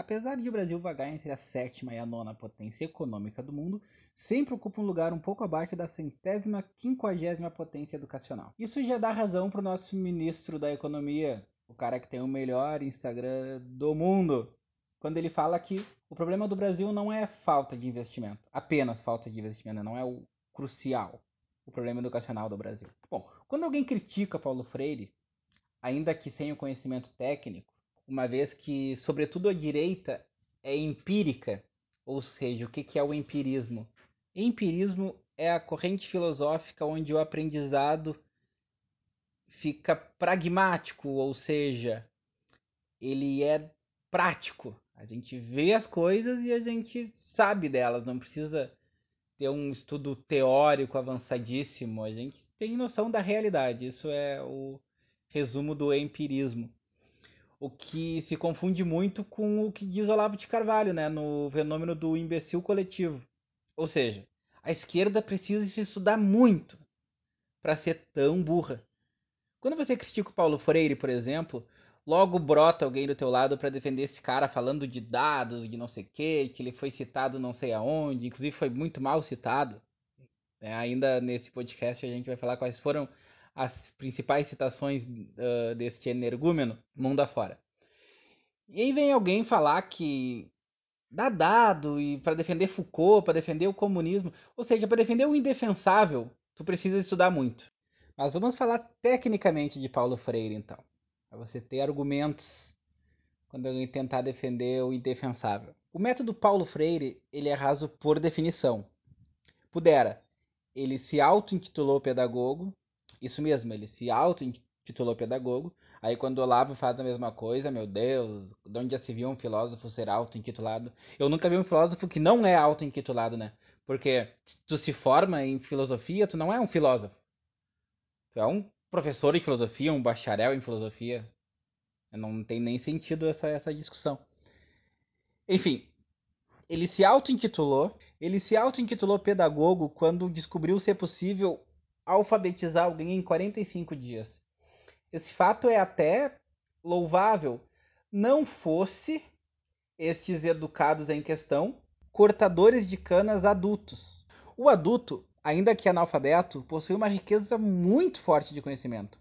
Apesar de o Brasil vagar entre a sétima e a nona potência econômica do mundo, sempre ocupa um lugar um pouco abaixo da centésima quinquagésima potência educacional. Isso já dá razão para o nosso ministro da Economia, o cara que tem o melhor Instagram do mundo, quando ele fala que o problema do Brasil não é falta de investimento, apenas falta de investimento, não é o crucial, o problema educacional do Brasil. Bom, quando alguém critica Paulo Freire, ainda que sem o conhecimento técnico, uma vez que, sobretudo a direita, é empírica, ou seja, o que é o empirismo? Empirismo é a corrente filosófica onde o aprendizado fica pragmático, ou seja, ele é prático. A gente vê as coisas e a gente sabe delas, não precisa ter um estudo teórico avançadíssimo. A gente tem noção da realidade. Isso é o resumo do empirismo. O que se confunde muito com o que diz Olavo de Carvalho, né, no fenômeno do imbecil coletivo. Ou seja, a esquerda precisa se estudar muito para ser tão burra. Quando você critica o Paulo Freire, por exemplo, logo brota alguém do teu lado para defender esse cara falando de dados, de não sei o que, que ele foi citado não sei aonde, inclusive foi muito mal citado. É, ainda nesse podcast a gente vai falar quais foram as principais citações uh, deste energúmeno mundo afora. E aí vem alguém falar que dá dado e para defender Foucault, para defender o comunismo, ou seja, para defender o indefensável, tu precisa estudar muito. Mas vamos falar tecnicamente de Paulo Freire, então. Para você ter argumentos quando alguém tentar defender o indefensável. O método Paulo Freire ele é raso por definição. Pudera, ele se auto-intitulou pedagogo, isso mesmo, ele se auto-intitulou pedagogo. Aí quando o Olavo faz a mesma coisa, meu Deus, de onde já se viu um filósofo ser auto-intitulado? Eu nunca vi um filósofo que não é auto-intitulado, né? Porque tu se forma em filosofia, tu não é um filósofo. Tu é um professor em filosofia, um bacharel em filosofia. Não tem nem sentido essa, essa discussão. Enfim, ele se auto-intitulou. Ele se auto-intitulou pedagogo quando descobriu ser possível alfabetizar alguém em 45 dias. Esse fato é até louvável, não fosse estes educados em questão cortadores de canas adultos. O adulto ainda que analfabeto, possui uma riqueza muito forte de conhecimento.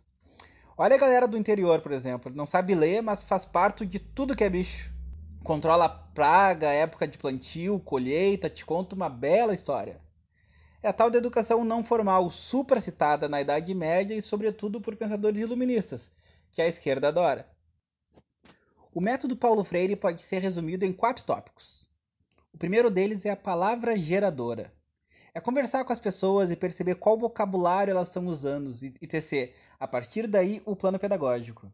Olha a galera do interior, por exemplo, não sabe ler, mas faz parte de tudo que é bicho. Controla praga, época de plantio, colheita, te conta uma bela história. É a tal da educação não formal, supracitada na Idade Média e sobretudo por pensadores iluministas, que a esquerda adora. O método Paulo Freire pode ser resumido em quatro tópicos. O primeiro deles é a palavra geradora. É conversar com as pessoas e perceber qual vocabulário elas estão usando e tecer, a partir daí, o plano pedagógico.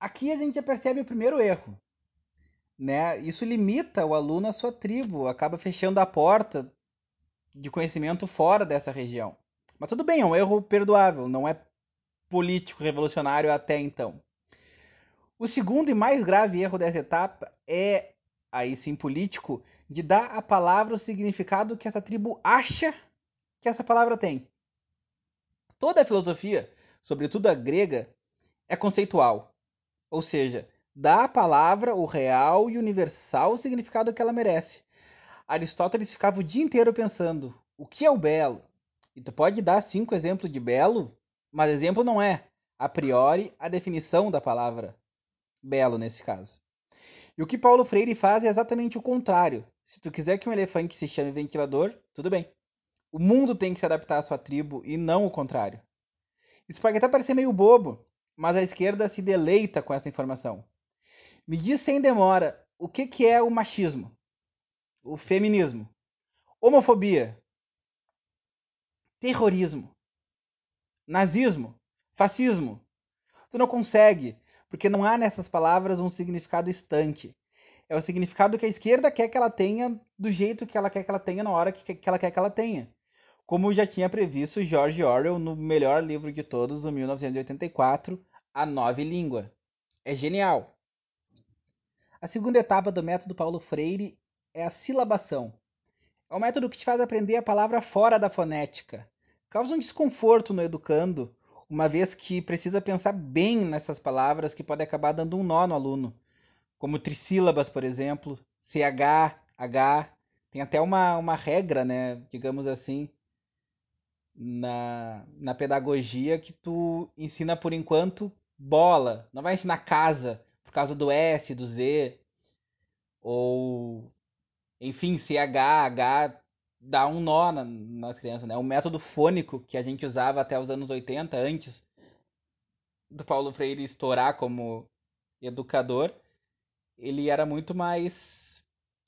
Aqui a gente já percebe o primeiro erro. Né? Isso limita o aluno à sua tribo, acaba fechando a porta de conhecimento fora dessa região. Mas tudo bem, é um erro perdoável, não é político revolucionário até então. O segundo e mais grave erro dessa etapa é aí sim político, de dar à palavra o significado que essa tribo acha que essa palavra tem. Toda a filosofia, sobretudo a grega, é conceitual, ou seja, dá à palavra o real e universal significado que ela merece. Aristóteles ficava o dia inteiro pensando: o que é o belo? E tu pode dar cinco exemplos de belo, mas exemplo não é, a priori, a definição da palavra belo nesse caso. E o que Paulo Freire faz é exatamente o contrário. Se tu quiser que um elefante se chame ventilador, tudo bem. O mundo tem que se adaptar à sua tribo e não o contrário. Isso pode até parecer meio bobo, mas a esquerda se deleita com essa informação. Me diz sem demora o que, que é o machismo, o feminismo, homofobia, terrorismo, nazismo, fascismo. Tu não consegue, porque não há nessas palavras um significado estante. É o significado que a esquerda quer que ela tenha do jeito que ela quer que ela tenha na hora que, que ela quer que ela tenha. Como já tinha previsto George Orwell no melhor livro de todos, o 1984, A Nova Língua. É genial. A segunda etapa do método Paulo Freire é a silabação. É um método que te faz aprender a palavra fora da fonética. Causa um desconforto no educando, uma vez que precisa pensar bem nessas palavras que pode acabar dando um nó no aluno. como trissílabas, por exemplo, CH, H. Tem até uma, uma regra, né, digamos assim, na, na pedagogia que tu ensina por enquanto bola, não vai ensinar casa por causa do S, do Z, ou enfim, CH, dá um nó na, nas crianças, né? O método fônico que a gente usava até os anos 80, antes do Paulo Freire estourar como educador, ele era muito mais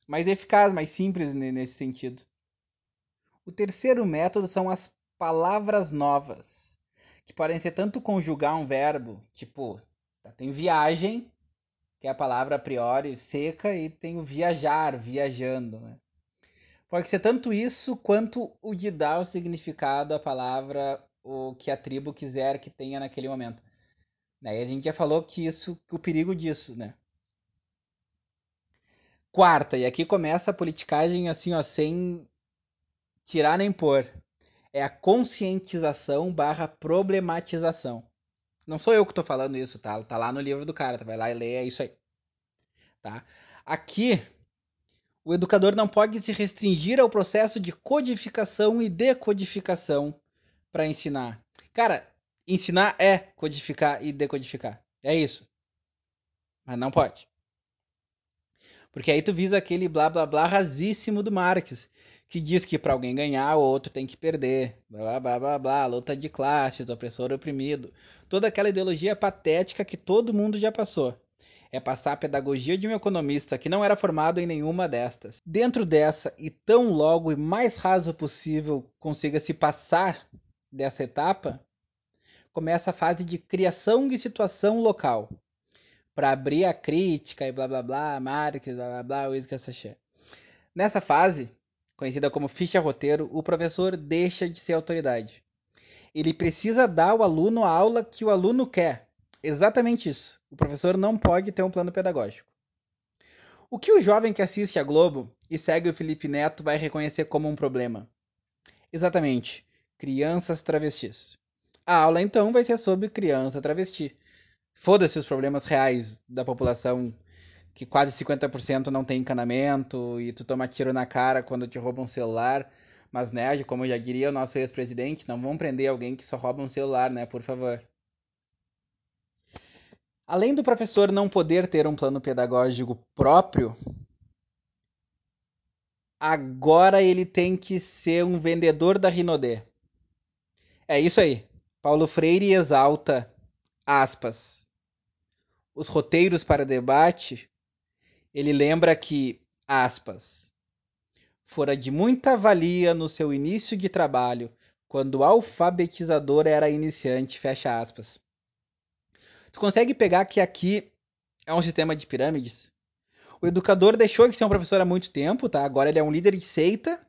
mais eficaz, mais simples nesse sentido. O terceiro método são as palavras novas, que podem ser tanto conjugar um verbo, tipo, tá, tem viagem, que é a palavra a priori seca, e tem o viajar, viajando. Né? Pode ser tanto isso quanto o de dar o significado à palavra o que a tribo quiser que tenha naquele momento. Né? A gente já falou que isso, o perigo disso, né? Quarta, e aqui começa a politicagem assim, ó, sem tirar nem pôr é a conscientização barra problematização. Não sou eu que estou falando isso, tá? Tá lá no livro do cara, tá? vai lá e lê, é isso aí. Tá? Aqui, o educador não pode se restringir ao processo de codificação e decodificação para ensinar. Cara, ensinar é codificar e decodificar. É isso. Mas não pode. Porque aí tu visa aquele blá blá blá rasíssimo do Marx, que diz que para alguém ganhar, o outro tem que perder. Blá blá blá blá, luta de classes, opressor oprimido. Toda aquela ideologia patética que todo mundo já passou. É passar a pedagogia de um economista que não era formado em nenhuma destas. Dentro dessa, e tão logo e mais raso possível consiga se passar dessa etapa, começa a fase de criação de situação local. Para abrir a crítica e blá blá blá, Marx, blá blá blá, Sachet. Nessa fase, conhecida como ficha roteiro, o professor deixa de ser autoridade. Ele precisa dar ao aluno a aula que o aluno quer. Exatamente isso. O professor não pode ter um plano pedagógico. O que o jovem que assiste a Globo e segue o Felipe Neto vai reconhecer como um problema? Exatamente, crianças travestis. A aula então vai ser sobre criança travesti. Foda-se os problemas reais da população que quase 50% não tem encanamento e tu toma tiro na cara quando te roubam um celular. Mas, né, como já diria o nosso ex-presidente, não vão prender alguém que só rouba um celular, né, por favor. Além do professor não poder ter um plano pedagógico próprio, agora ele tem que ser um vendedor da Rinodê. É isso aí. Paulo Freire exalta, aspas, os roteiros para debate ele lembra que, aspas, fora de muita valia no seu início de trabalho, quando o alfabetizador era iniciante, fecha aspas. Tu consegue pegar que aqui é um sistema de pirâmides? O educador deixou de ser um professor há muito tempo, tá? Agora ele é um líder de seita,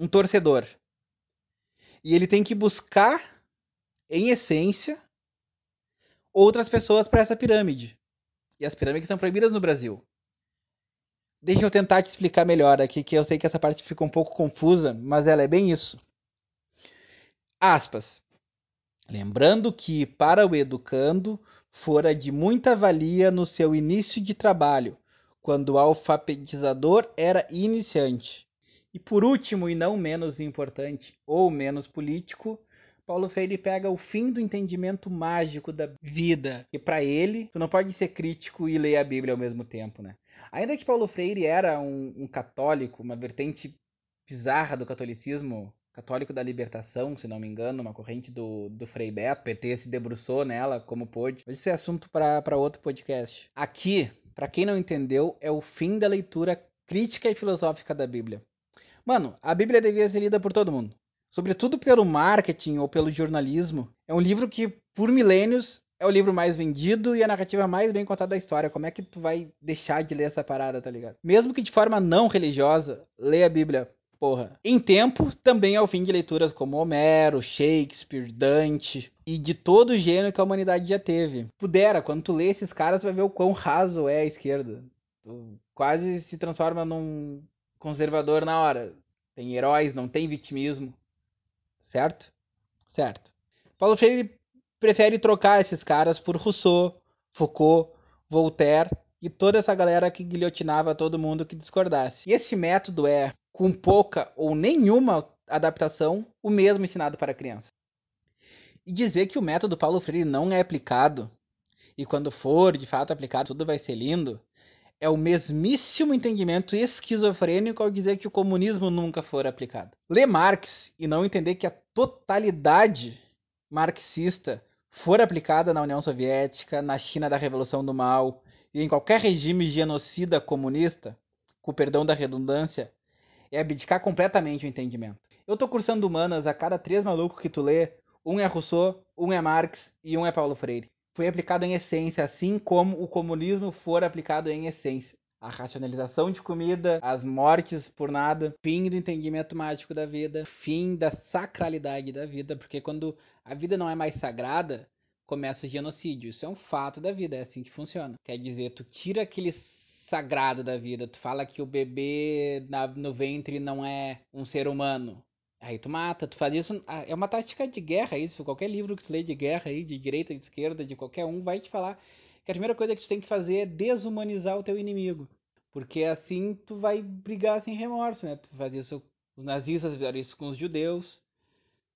um torcedor. E ele tem que buscar, em essência, outras pessoas para essa pirâmide. E as pirâmides são proibidas no Brasil. Deixa eu tentar te explicar melhor aqui, que eu sei que essa parte fica um pouco confusa, mas ela é bem isso. Aspas. Lembrando que para o educando fora de muita valia no seu início de trabalho, quando o alfabetizador era iniciante. E por último, e não menos importante ou menos político, Paulo Freire pega o fim do entendimento mágico da vida. E para ele, tu não pode ser crítico e ler a Bíblia ao mesmo tempo, né? Ainda que Paulo Freire era um, um católico, uma vertente bizarra do catolicismo, católico da libertação, se não me engano, uma corrente do, do Frei Beto, PT se debruçou nela como pôde. Mas isso é assunto para outro podcast. Aqui, para quem não entendeu, é o fim da leitura crítica e filosófica da Bíblia. Mano, a Bíblia devia ser lida por todo mundo sobretudo pelo marketing ou pelo jornalismo. É um livro que, por milênios, é o livro mais vendido e a narrativa mais bem contada da história. Como é que tu vai deixar de ler essa parada, tá ligado? Mesmo que de forma não religiosa, lê a Bíblia. Porra. Em tempo, também é o fim de leituras como Homero, Shakespeare, Dante e de todo o gênero que a humanidade já teve. Pudera, quando tu lê esses caras, vai ver o quão raso é a esquerda. Tu quase se transforma num conservador na hora. Tem heróis, não tem vitimismo. Certo? Certo. Paulo Freire prefere trocar esses caras por Rousseau, Foucault, Voltaire e toda essa galera que guilhotinava todo mundo que discordasse. E esse método é, com pouca ou nenhuma adaptação, o mesmo ensinado para criança. E dizer que o método Paulo Freire não é aplicado, e quando for de fato aplicado tudo vai ser lindo, é o mesmíssimo entendimento esquizofrênico ao dizer que o comunismo nunca for aplicado. Ler Marx e não entender que a totalidade marxista for aplicada na União Soviética, na China da Revolução do Mal e em qualquer regime genocida comunista, com perdão da redundância, é abdicar completamente o entendimento. Eu tô cursando humanas, a cada três malucos que tu lê, um é Rousseau, um é Marx e um é Paulo Freire. Foi aplicado em essência, assim como o comunismo for aplicado em essência. A racionalização de comida, as mortes por nada, fim do entendimento mágico da vida, fim da sacralidade da vida, porque quando a vida não é mais sagrada, começa o genocídio. Isso é um fato da vida, é assim que funciona. Quer dizer, tu tira aquele sagrado da vida, tu fala que o bebê no ventre não é um ser humano. Aí tu mata, tu faz isso. Ah, é uma tática de guerra isso. Qualquer livro que tu lê de guerra aí, de direita, de esquerda, de qualquer um, vai te falar que a primeira coisa que tu tem que fazer é desumanizar o teu inimigo. Porque assim tu vai brigar sem remorso, né? Tu faz isso. Os nazistas fizeram isso com os judeus,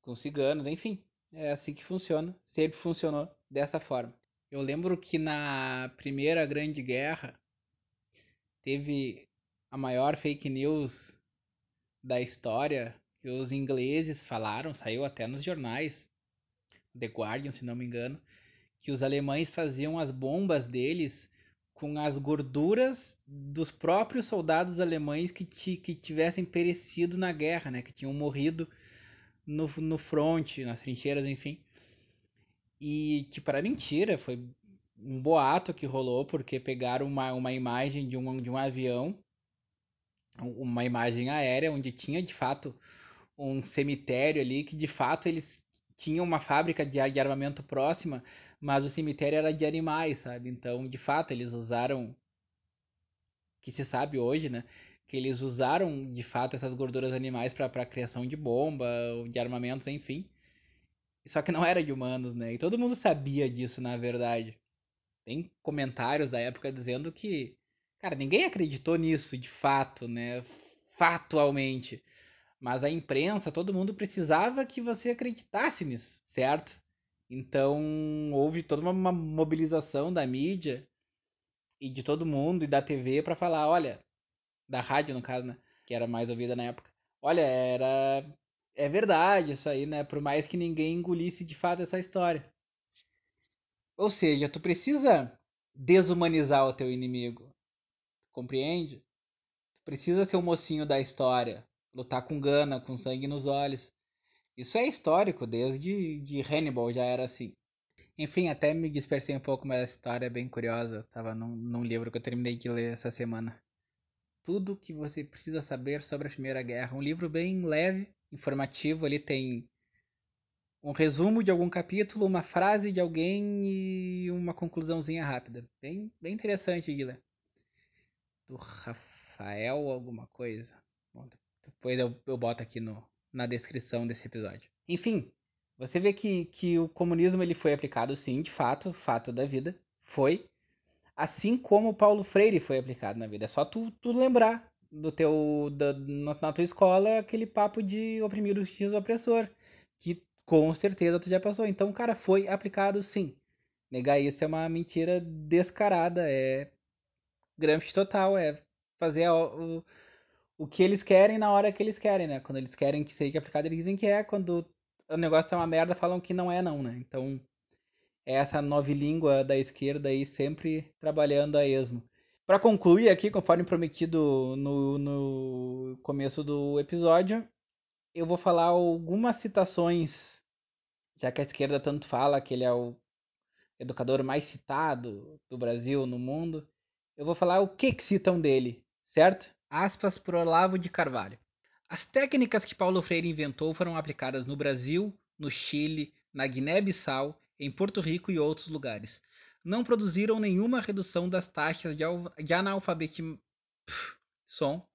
com os ciganos, enfim. É assim que funciona. Sempre funcionou dessa forma. Eu lembro que na primeira grande guerra teve a maior fake news da história que os ingleses falaram, saiu até nos jornais, The Guardian, se não me engano, que os alemães faziam as bombas deles com as gorduras dos próprios soldados alemães que, que tivessem perecido na guerra, né? Que tinham morrido no, no fronte, nas trincheiras, enfim. E que para mentira, foi um boato que rolou porque pegaram uma, uma imagem de um, de um avião, uma imagem aérea onde tinha de fato um cemitério ali que de fato eles tinham uma fábrica de, de armamento próxima, mas o cemitério era de animais, sabe? Então, de fato, eles usaram que se sabe hoje, né? Que eles usaram de fato essas gorduras animais para a criação de bomba, de armamentos, enfim. Só que não era de humanos, né? E todo mundo sabia disso, na verdade. Tem comentários da época dizendo que, cara, ninguém acreditou nisso de fato, né? Fatualmente. Mas a imprensa, todo mundo precisava que você acreditasse nisso, certo? Então houve toda uma mobilização da mídia e de todo mundo e da TV para falar, olha, da rádio no caso, né, que era mais ouvida na época. Olha, era é verdade isso aí, né? Por mais que ninguém engolisse de fato essa história. Ou seja, tu precisa desumanizar o teu inimigo. Compreende? Tu precisa ser o mocinho da história lutar com gana, com sangue nos olhos. Isso é histórico, desde de Hannibal já era assim. Enfim, até me dispersei um pouco, mas a história é bem curiosa. Tava num, num livro que eu terminei de ler essa semana. Tudo que você precisa saber sobre a Primeira Guerra. Um livro bem leve, informativo. Ali tem um resumo de algum capítulo, uma frase de alguém e uma conclusãozinha rápida. Bem, bem interessante ler. Do Rafael alguma coisa. Bom, depois eu, eu boto aqui no, na descrição desse episódio. Enfim, você vê que, que o comunismo ele foi aplicado sim, de fato, fato da vida. Foi. Assim como o Paulo Freire foi aplicado na vida. É só tu, tu lembrar do teu da, na tua escola aquele papo de oprimir o X opressor. Que com certeza tu já passou. Então, cara, foi aplicado sim. Negar isso é uma mentira descarada. É Gramsci total. É fazer a, o, o que eles querem na hora que eles querem, né? Quando eles querem que seja aplicado, eles dizem que é. Quando o negócio tá uma merda, falam que não é, não, né? Então, é essa nova língua da esquerda aí sempre trabalhando a esmo. Para concluir aqui, conforme prometido no, no começo do episódio, eu vou falar algumas citações, já que a esquerda tanto fala que ele é o educador mais citado do Brasil no mundo. Eu vou falar o que, que citam dele, certo? Aspas por Olavo de Carvalho. As técnicas que Paulo Freire inventou foram aplicadas no Brasil, no Chile, na Guiné-Bissau, em Porto Rico e outros lugares. Não produziram nenhuma redução das taxas de analfabetismo, som,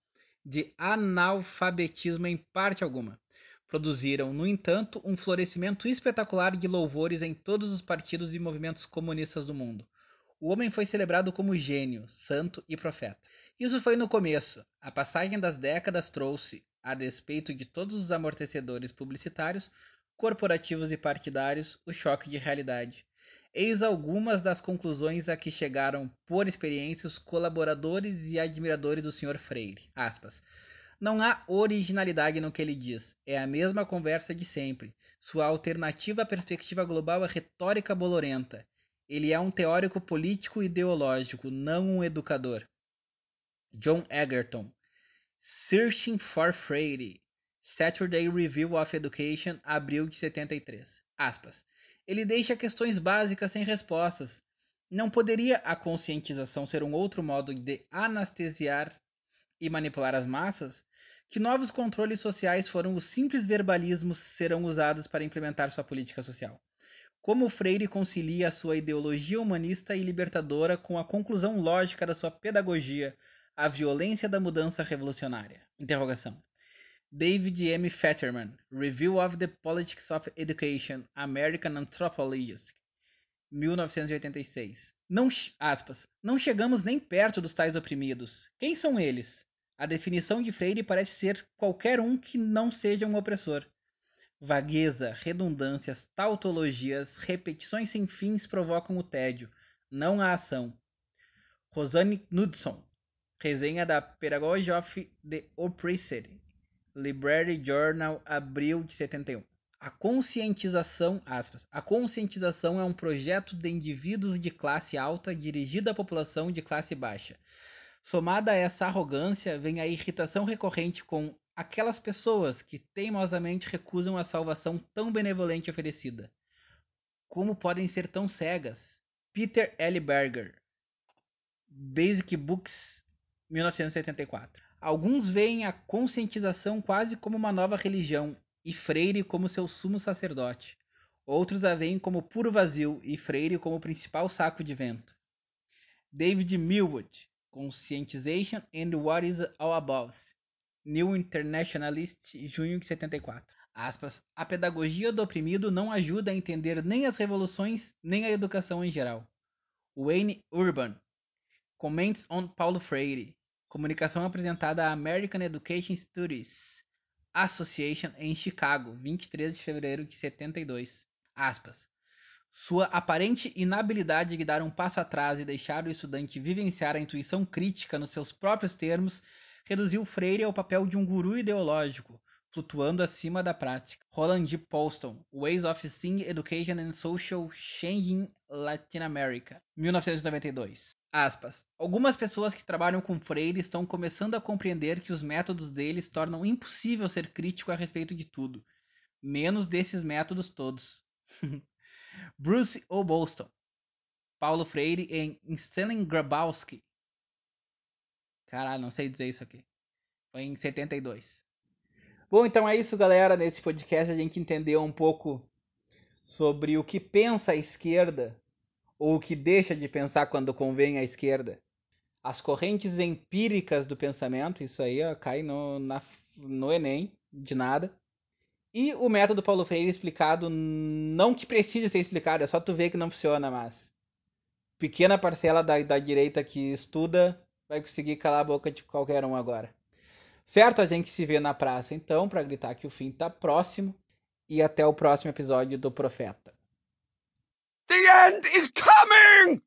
de analfabetismo em parte alguma. Produziram, no entanto, um florescimento espetacular de louvores em todos os partidos e movimentos comunistas do mundo. o homem foi celebrado como gênio, santo e profeta. Isso foi no começo. A passagem das décadas trouxe, a despeito de todos os amortecedores publicitários, corporativos e partidários, o choque de realidade. Eis algumas das conclusões a que chegaram, por experiência, os colaboradores e admiradores do Sr. Freire. Aspas. Não há originalidade no que ele diz. É a mesma conversa de sempre. Sua alternativa à perspectiva global é retórica bolorenta. Ele é um teórico político ideológico, não um educador. John Egerton. Searching for Freire. Saturday Review of Education, abril de 73. Aspas. Ele deixa questões básicas sem respostas. Não poderia a conscientização ser um outro modo de anestesiar e manipular as massas? Que novos controles sociais foram os simples verbalismos serão usados para implementar sua política social? Como Freire concilia a sua ideologia humanista e libertadora com a conclusão lógica da sua pedagogia, a violência da mudança revolucionária? David M. Fetterman, Review of the Politics of Education, American Anthropologist, 1986. Não, aspas, não chegamos nem perto dos tais oprimidos. Quem são eles? A definição de Freire parece ser qualquer um que não seja um opressor. Vagueza, redundâncias, tautologias, repetições sem fins provocam o tédio, não a ação. Rosane Knudson, resenha da Pedagogy of the Oppressed, Library Journal, abril de 71. A conscientização, aspas, a conscientização é um projeto de indivíduos de classe alta dirigido à população de classe baixa. Somada a essa arrogância, vem a irritação recorrente com aquelas pessoas que teimosamente recusam a salvação tão benevolente oferecida. Como podem ser tão cegas? Peter L. Berger, Basic Books, 1974. Alguns veem a conscientização quase como uma nova religião e Freire como seu sumo sacerdote. Outros a veem como puro vazio e Freire como o principal saco de vento. David Millwood, Conscientization and What is All About, New Internationalist, junho de 74. Aspas, a pedagogia do oprimido não ajuda a entender nem as revoluções, nem a educação em geral. Wayne Urban, Comments on Paulo Freire, comunicação apresentada à American Education Studies Association em Chicago, 23 de fevereiro de 72. Aspas. Sua aparente inabilidade de dar um passo atrás e deixar o estudante vivenciar a intuição crítica nos seus próprios termos reduziu Freire ao papel de um guru ideológico, flutuando acima da prática. Roland G. Polston, Ways of Seeing Education and Social Change in Latin America, 1992. Aspas. Algumas pessoas que trabalham com Freire estão começando a compreender que os métodos deles tornam impossível ser crítico a respeito de tudo, menos desses métodos todos. Bruce O. Boston, Paulo Freire em Stanley Grabowski, Caralho, não sei dizer isso aqui. Foi em 72. Bom, então é isso, galera. Nesse podcast a gente entendeu um pouco sobre o que pensa a esquerda ou o que deixa de pensar quando convém à esquerda. As correntes empíricas do pensamento, isso aí ó, cai no, na, no Enem, de nada. E o método Paulo Freire explicado, não que precise ser explicado, é só tu ver que não funciona, mas pequena parcela da, da direita que estuda vai conseguir calar a boca de qualquer um agora. Certo? A gente se vê na praça então para gritar que o fim tá próximo e até o próximo episódio do Profeta. The end is coming!